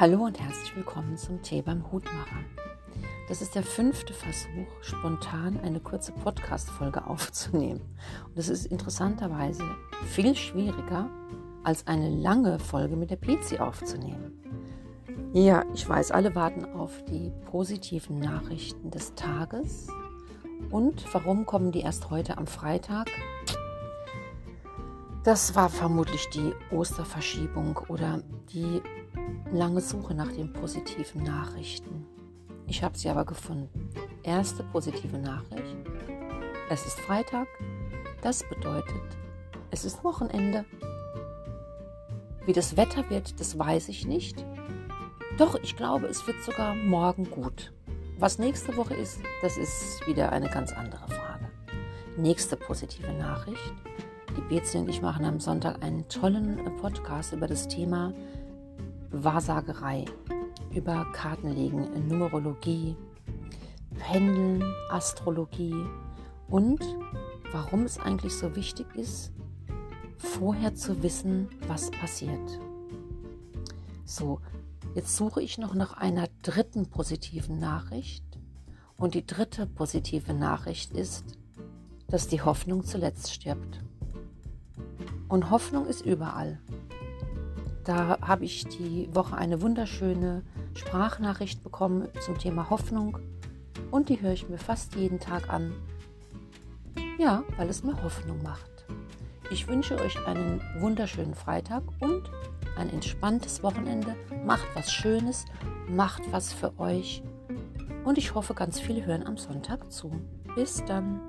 Hallo und herzlich willkommen zum Tee beim Hutmacher. Das ist der fünfte Versuch, spontan eine kurze Podcast-Folge aufzunehmen. Und es ist interessanterweise viel schwieriger, als eine lange Folge mit der PC aufzunehmen. Ja, ich weiß, alle warten auf die positiven Nachrichten des Tages. Und warum kommen die erst heute am Freitag? Das war vermutlich die Osterverschiebung oder die lange Suche nach den positiven Nachrichten. Ich habe sie aber gefunden. Erste positive Nachricht. Es ist Freitag. Das bedeutet, es ist Wochenende. Wie das Wetter wird, das weiß ich nicht. Doch ich glaube, es wird sogar morgen gut. Was nächste Woche ist, das ist wieder eine ganz andere Frage. Nächste positive Nachricht. Die Bezi und ich machen am Sonntag einen tollen Podcast über das Thema Wahrsagerei, über Kartenlegen, Numerologie, Pendeln, Astrologie und warum es eigentlich so wichtig ist, vorher zu wissen, was passiert. So, jetzt suche ich noch nach einer dritten positiven Nachricht. Und die dritte positive Nachricht ist, dass die Hoffnung zuletzt stirbt. Und Hoffnung ist überall. Da habe ich die Woche eine wunderschöne Sprachnachricht bekommen zum Thema Hoffnung und die höre ich mir fast jeden Tag an. Ja, weil es mir Hoffnung macht. Ich wünsche euch einen wunderschönen Freitag und ein entspanntes Wochenende. Macht was Schönes, macht was für euch und ich hoffe, ganz viele hören am Sonntag zu. Bis dann.